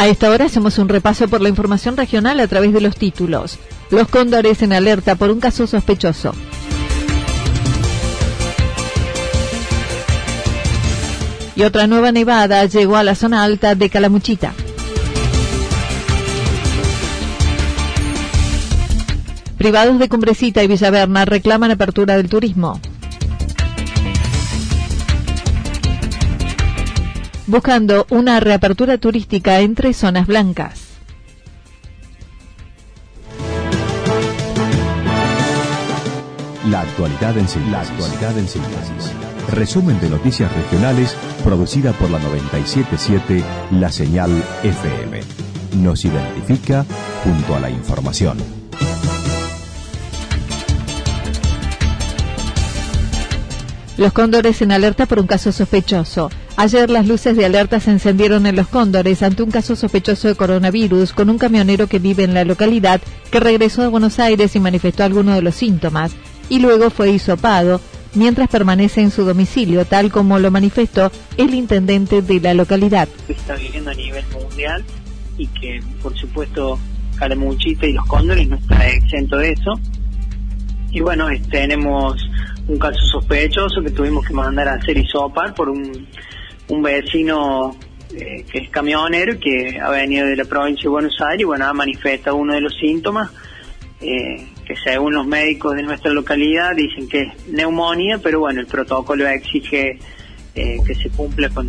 A esta hora hacemos un repaso por la información regional a través de los títulos. Los cóndores en alerta por un caso sospechoso. Y otra nueva nevada llegó a la zona alta de Calamuchita. Privados de Cumbrecita y Villaverna reclaman apertura del turismo. Buscando una reapertura turística entre zonas blancas. La actualidad en síntesis. Resumen de noticias regionales producida por la 977 La Señal FM. Nos identifica junto a la información. Los cóndores en alerta por un caso sospechoso. Ayer las luces de alerta se encendieron en los cóndores ante un caso sospechoso de coronavirus con un camionero que vive en la localidad que regresó de Buenos Aires y manifestó algunos de los síntomas y luego fue hisopado mientras permanece en su domicilio, tal como lo manifestó el intendente de la localidad. Está viviendo a nivel mundial y que, por supuesto, y los cóndores no está exento de eso. Y bueno, tenemos un caso sospechoso que tuvimos que mandar a hacer hisopar por un un vecino eh, que es camionero que ha venido de la provincia de Buenos Aires y bueno, ha manifestado uno de los síntomas eh, que según los médicos de nuestra localidad dicen que es neumonía, pero bueno, el protocolo exige eh, que se cumpla con,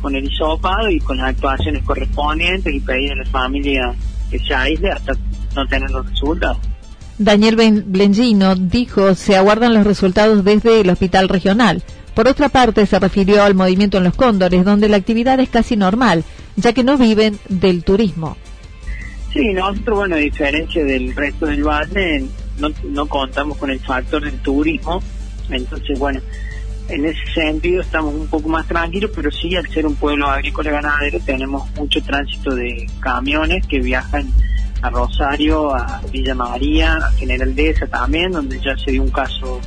con el hisopado y con las actuaciones correspondientes y pedir a la familia que se aísle hasta no tener los resultados. Daniel Blengino dijo se aguardan los resultados desde el hospital regional. Por otra parte, se refirió al movimiento en los cóndores, donde la actividad es casi normal, ya que no viven del turismo. Sí, nosotros, bueno, a diferencia del resto del valle, no, no contamos con el factor del turismo, entonces, bueno, en ese sentido estamos un poco más tranquilos, pero sí, al ser un pueblo agrícola ganadero, tenemos mucho tránsito de camiones que viajan a Rosario, a Villa María, a General Deza también, donde ya se dio un caso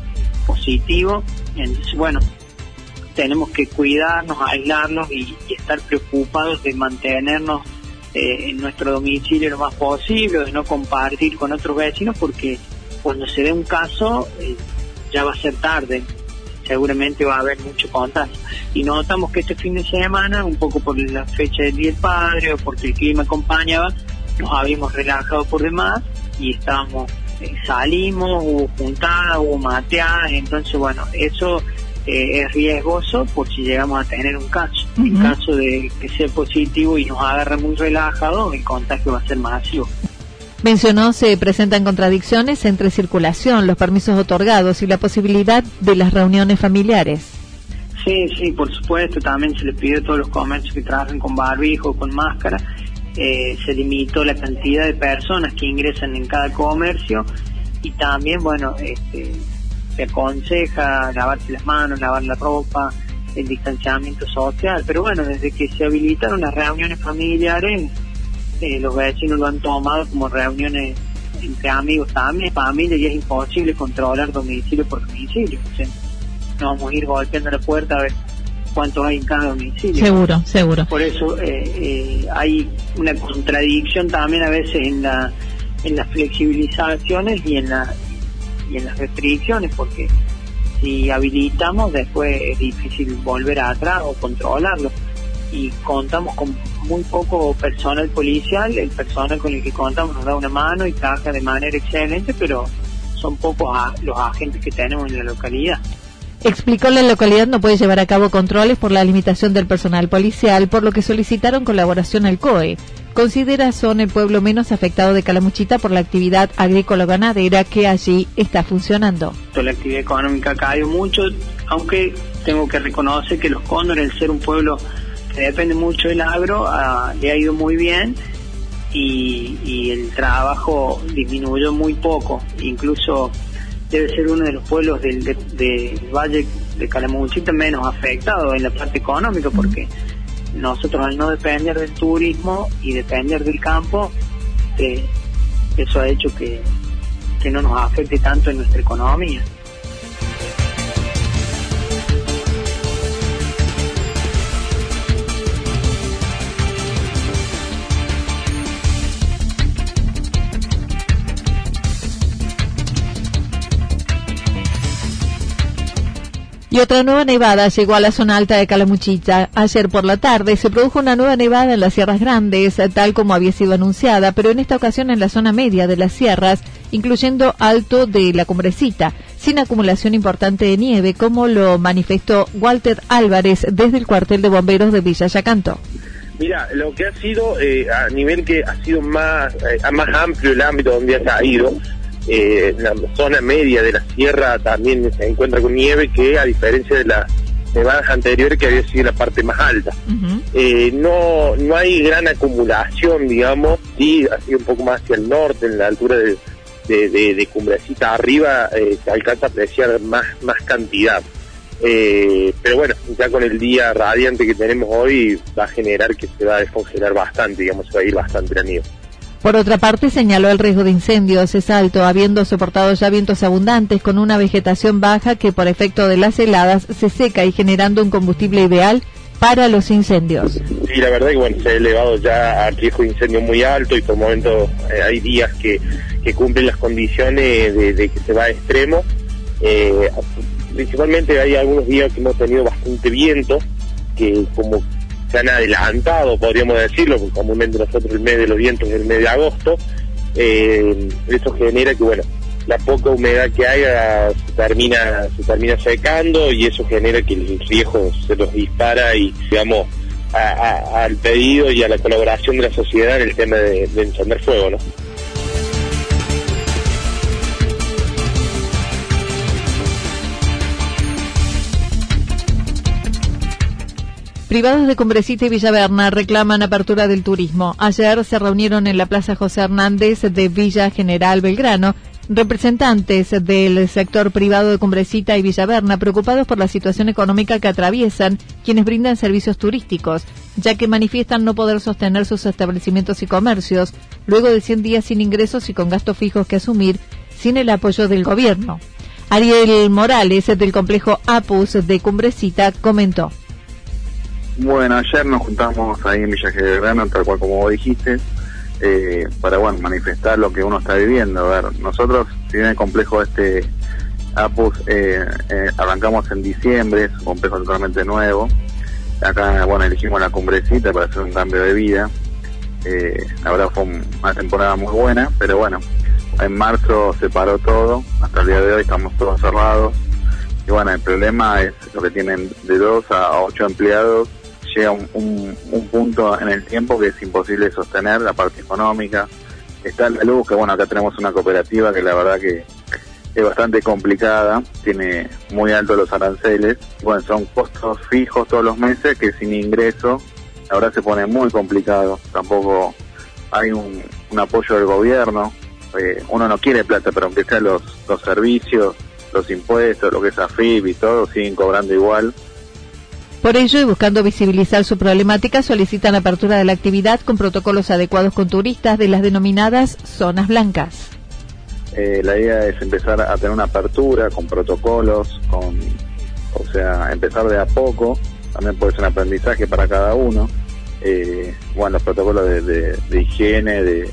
positivo. Entonces, bueno, tenemos que cuidarnos, aislarnos y, estar preocupados de mantenernos eh, en nuestro domicilio lo más posible, de no compartir con otros vecinos, porque cuando se dé un caso eh, ya va a ser tarde, seguramente va a haber mucho contagio. Y notamos que este fin de semana, un poco por la fecha del Día del Padre o porque el clima acompañaba, nos habíamos relajado por demás y estábamos, eh, salimos, hubo juntadas, hubo mateadas, entonces bueno, eso eh, es riesgoso por si llegamos a tener un caso. En caso de que sea positivo y nos agarre muy relajado, el contagio va a ser masivo. Mencionó se presentan contradicciones entre circulación, los permisos otorgados y la posibilidad de las reuniones familiares. Sí, sí, por supuesto, también se les pidió a todos los comercios que trabajen con barbijo, con máscara, eh, se limitó la cantidad de personas que ingresan en cada comercio y también, bueno, este, se aconseja lavarse las manos, lavar la ropa, el distanciamiento social, pero bueno, desde que se habilitaron las reuniones familiares, eh, los vecinos lo han tomado como reuniones entre amigos también, familia, y es imposible controlar domicilio por domicilio. no vamos a ir golpeando la puerta a ver cuántos hay en cada domicilio. Seguro, seguro. Por eso eh, eh, hay una contradicción también a veces en la en las flexibilizaciones y en la y en las restricciones, porque si habilitamos, después es difícil volver atrás o controlarlo. Y contamos con muy poco personal policial, el personal con el que contamos nos da una mano y trabaja de manera excelente, pero son pocos los agentes que tenemos en la localidad. Explicó la localidad no puede llevar a cabo controles por la limitación del personal policial, por lo que solicitaron colaboración al COE. Considera son el pueblo menos afectado de Calamuchita por la actividad agrícola-ganadera que allí está funcionando. La actividad económica caído mucho, aunque tengo que reconocer que los cóndores, el ser un pueblo que depende mucho del agro, ah, le ha ido muy bien y, el trabajo disminuyó muy poco. Incluso debe ser uno de los pueblos del, Valle de Calamuchita menos afectado en la parte económica porque nosotros al no depender del turismo y depender del campo, eh, eso ha hecho que, que no nos afecte tanto en nuestra economía. Y otra nueva nevada llegó a la zona alta de Calamuchita. Ayer por la tarde se produjo una nueva nevada en las Sierras Grandes, tal como había sido anunciada, pero en esta ocasión en la zona media de las sierras, incluyendo alto de la cumbrecita, sin acumulación importante de nieve, como lo manifestó Walter Álvarez desde el cuartel de bomberos de Villa Yacanto. Mira, lo que ha sido eh, a nivel que ha sido más, eh, más amplio el ámbito donde ha ido, eh, la zona media de la sierra también se encuentra con nieve que a diferencia de las nevadas anteriores que había sido la parte más alta. Eh, no, no hay gran acumulación, digamos, sí, sido un poco más hacia el norte, en la altura de, de, Cumbrecita arriba, eh, se alcanza a apreciar más, más cantidad. Eh, pero bueno, ya con el día radiante que tenemos hoy va a generar que se va a descongelar bastante, digamos, se va a ir bastante la nieve. Por otra parte, señaló el riesgo de incendios es alto, habiendo soportado ya vientos abundantes con una vegetación baja que por efecto de las heladas se seca y generando un combustible ideal para los incendios. Sí, la verdad que bueno, se ha elevado ya al riesgo de incendio muy alto y por momentos eh, hay días que, cumplen las condiciones de, que se va a extremo. Eh, principalmente hay algunos días que hemos tenido bastante viento, que como se han adelantado, podríamos decirlo, porque comúnmente nosotros el mes de los vientos es el mes de agosto, eh, eso genera que, bueno, la poca humedad que haya se termina, se termina secando y eso genera que el riesgo se los dispara y, digamos, al pedido y a la colaboración de la sociedad en el tema de, de encender fuego, ¿no? Privados de Cumbrecita y Villaverna reclaman apertura del turismo. Ayer se reunieron en la Plaza José Hernández de Villa General Belgrano representantes del sector privado de Cumbrecita y Villaverna preocupados por la situación económica que atraviesan quienes brindan servicios turísticos, ya que manifiestan no poder sostener sus establecimientos y comercios luego de 100 días sin ingresos y con gastos fijos que asumir sin el apoyo del gobierno. Ariel Morales, del complejo APUS de Cumbrecita, comentó. Bueno, ayer nos juntamos ahí en Villa Grano, tal cual como vos dijiste, eh, para bueno manifestar lo que uno está viviendo. A ver, nosotros, si bien el complejo este APUS eh, eh, arrancamos en diciembre, es un complejo totalmente nuevo. Acá, bueno, elegimos la cumbrecita para hacer un cambio de vida. la verdad fue una temporada muy buena, pero bueno, en marzo se paró todo, hasta el día de hoy estamos todos cerrados. Y bueno, el problema es lo que tienen de dos a ocho empleados llega un, punto en el tiempo que es imposible sostener la parte económica. Está la luz, que bueno, acá tenemos una cooperativa que la verdad que es bastante complicada, tiene muy altos los aranceles, bueno, son costos fijos todos los meses que sin ingreso, verdad se pone muy complicado, tampoco hay un, apoyo del gobierno, eh, uno no quiere plata, pero aunque sea los, los servicios, los impuestos, lo que es AFIP y todo, siguen cobrando igual. Por ello, y buscando visibilizar su problemática, solicitan apertura de la actividad con protocolos adecuados con turistas de las denominadas zonas blancas. Eh, la idea es empezar a tener una apertura con protocolos, con, o sea, empezar de a poco. También puede ser un aprendizaje para cada uno. Eh, bueno, los protocolos de, higiene, de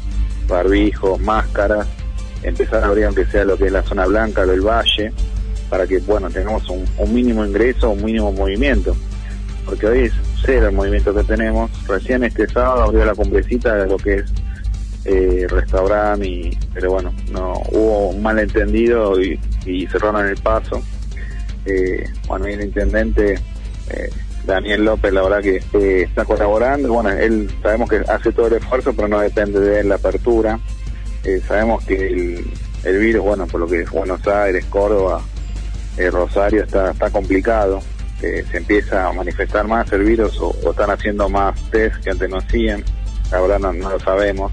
barbijo, máscaras, empezar a abrir aunque sea lo que es la zona blanca del valle, para que, bueno, tengamos un mínimo ingreso, un mínimo movimiento. Porque hoy es cero el movimiento que tenemos. Recién este sábado abrió la cumbrecita de lo que es eh, restaurante, y, pero bueno, no hubo un malentendido y, y cerraron el paso. Eh, bueno, y el intendente eh, Daniel López, la verdad que eh, está colaborando. Bueno, él sabemos que hace todo el esfuerzo, pero no depende de él la apertura. Eh, sabemos que el, el virus, bueno, por lo que es Buenos Aires, Córdoba, eh, Rosario, está, está complicado. Eh, se empieza a manifestar más el virus o, o están haciendo más test que antes no hacían. Verdad no, no lo sabemos.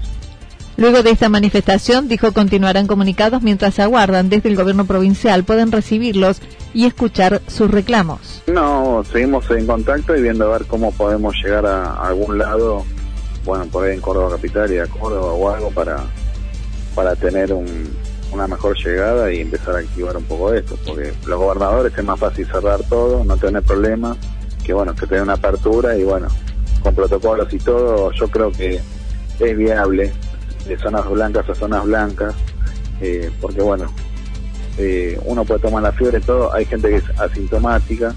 Luego de esta manifestación, dijo continuarán comunicados mientras aguardan desde el gobierno provincial pueden recibirlos y escuchar sus reclamos. No, seguimos en contacto y viendo a ver cómo podemos llegar a, a algún lado, bueno, por ahí en Córdoba Capital y a Córdoba o algo para, para tener un, una mejor llegada y empezar a activar un poco esto, porque los gobernadores es más fácil cerrar todo, no tener problemas, que bueno, que tener una apertura y bueno, con protocolos y todo, yo creo que es viable de zonas blancas a zonas blancas, eh, porque bueno, eh, uno puede tomar la fiebre todo, hay gente que es asintomática,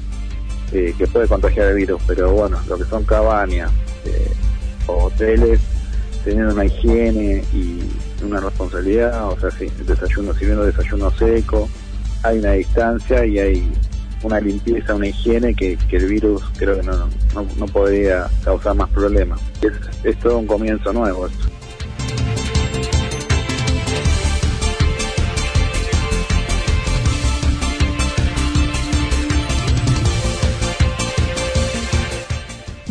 eh, que puede contagiar el virus, pero bueno, lo que son cabañas eh, o hoteles, teniendo una higiene y una responsabilidad, o sea, sí, el desayuno, si bien desayuno seco, hay una distancia y hay una limpieza, una higiene que, que el virus creo que no, no, no podría causar más problemas. Es, es todo un comienzo nuevo esto.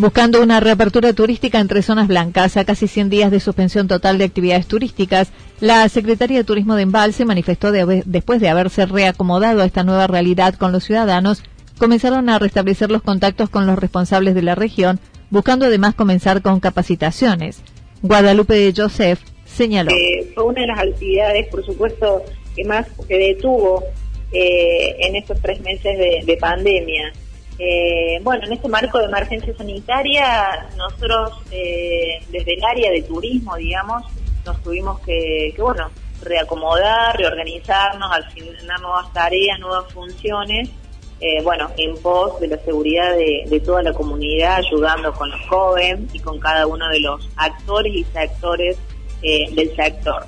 Buscando una reapertura turística entre zonas blancas a casi 100 días de suspensión total de actividades turísticas, la Secretaría de Turismo de Embalse manifestó de, después de haberse reacomodado a esta nueva realidad con los ciudadanos, comenzaron a restablecer los contactos con los responsables de la región, buscando además comenzar con capacitaciones. Guadalupe Joseph señaló. Eh, fue una de las actividades, por supuesto, que más se detuvo eh, en estos tres meses de, de pandemia. Eh, bueno, en este marco de emergencia sanitaria, nosotros eh, desde el área de turismo, digamos, nos tuvimos que, que, bueno, reacomodar, reorganizarnos, asignar nuevas tareas, nuevas funciones, eh, bueno, en pos de la seguridad de, de, toda la comunidad, ayudando con los jóvenes y con cada uno de los actores y sectores eh, del sector.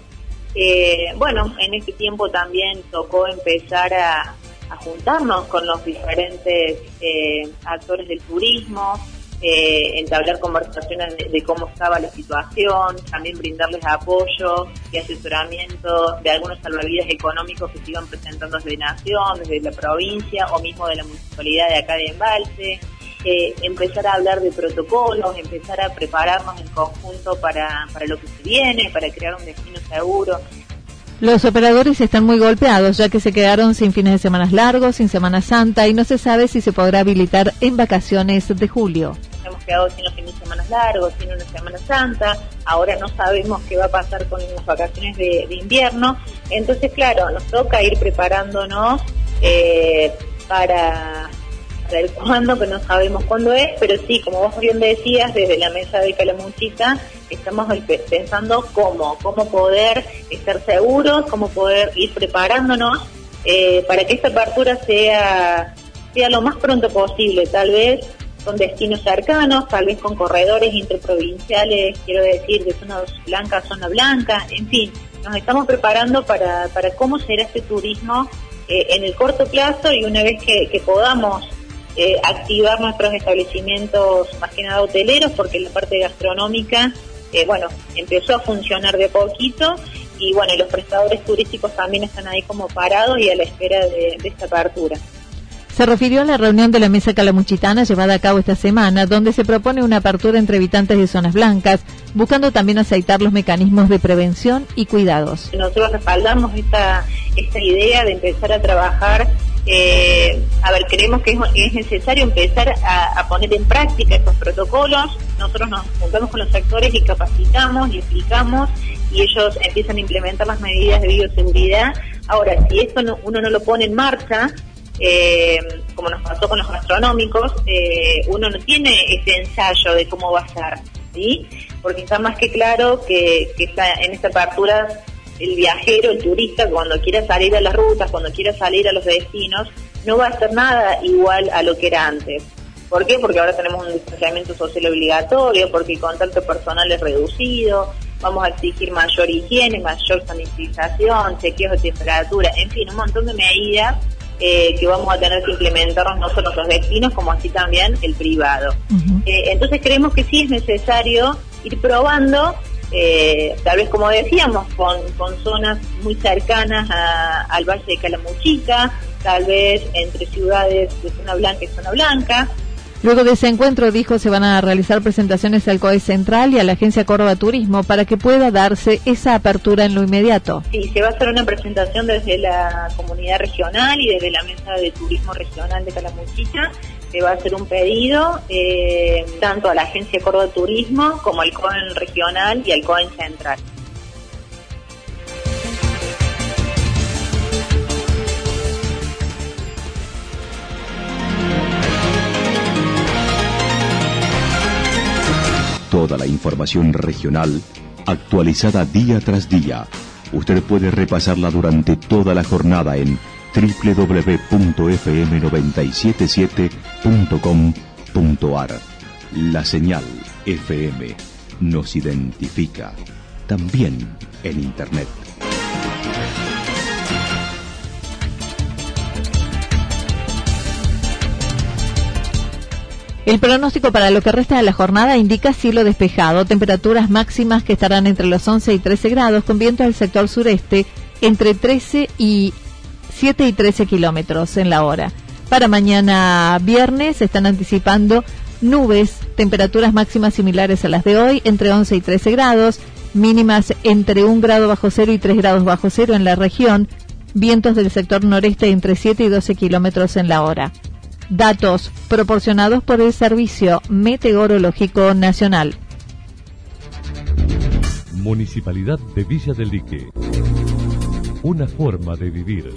Bueno, en este tiempo también tocó empezar a, a juntarnos con los diferentes eh, actores del turismo, eh, entablar conversaciones de, cómo estaba la situación, también brindarles apoyo y asesoramiento de algunos salvavidas económicos que se iban presentando desde Nación, desde la provincia o mismo de la municipalidad de acá de Embalse. Eh, empezar a hablar de protocolos, empezar a prepararnos en conjunto para, para lo que se viene, para crear un destino seguro. Los operadores están muy golpeados ya que se quedaron sin fines de semana largos, sin Semana Santa y no se sabe si se podrá habilitar en vacaciones de julio. Hemos quedado sin los fines de semana largos, sin una Semana Santa, ahora no sabemos qué va a pasar con las vacaciones de, de invierno, entonces claro, nos toca ir preparándonos eh, para saber cuándo, que no sabemos cuándo es, pero sí, como vos bien decías, desde la mesa de Calamuchita estamos pensando cómo, cómo poder estar seguros, cómo poder ir preparándonos eh, para que esta apertura sea, sea lo más pronto posible, tal vez con destinos cercanos, tal vez con corredores interprovinciales, quiero decir, de zona blanca a zona blanca, en fin, nos estamos preparando para, para cómo será este turismo eh, en el corto plazo y una vez que, que podamos eh, activar nuestros establecimientos más que nada hoteleros porque la parte gastronómica eh, bueno empezó a funcionar de poquito y bueno y los prestadores turísticos también están ahí como parados y a la espera de, de esta apertura. Se refirió a la reunión de la mesa calamuchitana llevada a cabo esta semana, donde se propone una apertura entre habitantes de zonas blancas, buscando también aceitar los mecanismos de prevención y cuidados. Nosotros respaldamos esta, esta idea de empezar a trabajar eh, a ver, creemos que es, es necesario empezar a, poner en práctica estos protocolos. Nosotros nos juntamos con los sectores y capacitamos y explicamos y ellos empiezan a implementar las medidas de bioseguridad. Ahora, si esto no, uno no lo pone en marcha, eh, como nos pasó con los gastronómicos, eh, uno no tiene ese ensayo de cómo va a ser, ¿sí? Porque está más que claro que, que está en esta apertura el viajero, el turista, cuando quiera salir a las rutas, cuando quiera salir a los destinos, no va a ser nada igual a lo que era antes. ¿Por qué? Porque ahora tenemos un distanciamiento social obligatorio, porque el contacto personal es reducido, vamos a exigir mayor higiene, mayor sanitización, chequeos de temperatura, en fin, un montón de medidas eh, que vamos a tener que implementarnos no solo los destinos, como así también el privado. Eh, entonces creemos que sí es necesario ir probando, eh, tal vez como decíamos, con, con zonas muy cercanas al Valle de Calamuchita, tal vez entre ciudades de zona blanca y zona blanca, Luego de ese encuentro, dijo, se van a realizar presentaciones al COE Central y a la Agencia Córdoba Turismo para que pueda darse esa apertura en lo inmediato. Sí, se va a hacer una presentación desde la comunidad regional y desde la Mesa de Turismo Regional de Calamuchita. Se va a hacer un pedido eh, tanto a la Agencia Córdoba Turismo como al COE Regional y al COE Central. Toda la información regional actualizada día tras día. Usted puede repasarla durante toda la jornada en www.fm977.com.ar. La señal FM nos identifica también en Internet. El pronóstico para lo que resta de la jornada indica cielo despejado, temperaturas máximas que estarán entre los 11 y 13 grados, con viento del sector sureste entre 13 y 7 y 13 kilómetros en la hora. Para mañana viernes se están anticipando nubes, temperaturas máximas similares a las de hoy, entre 11 y 13 grados, mínimas entre 1 grado bajo cero y 3 grados bajo cero en la región, vientos del sector noreste entre 7 y 12 kilómetros en la hora. Datos proporcionados por el Servicio Meteorológico Nacional. Municipalidad de Villa del Lique. Una forma de vivir.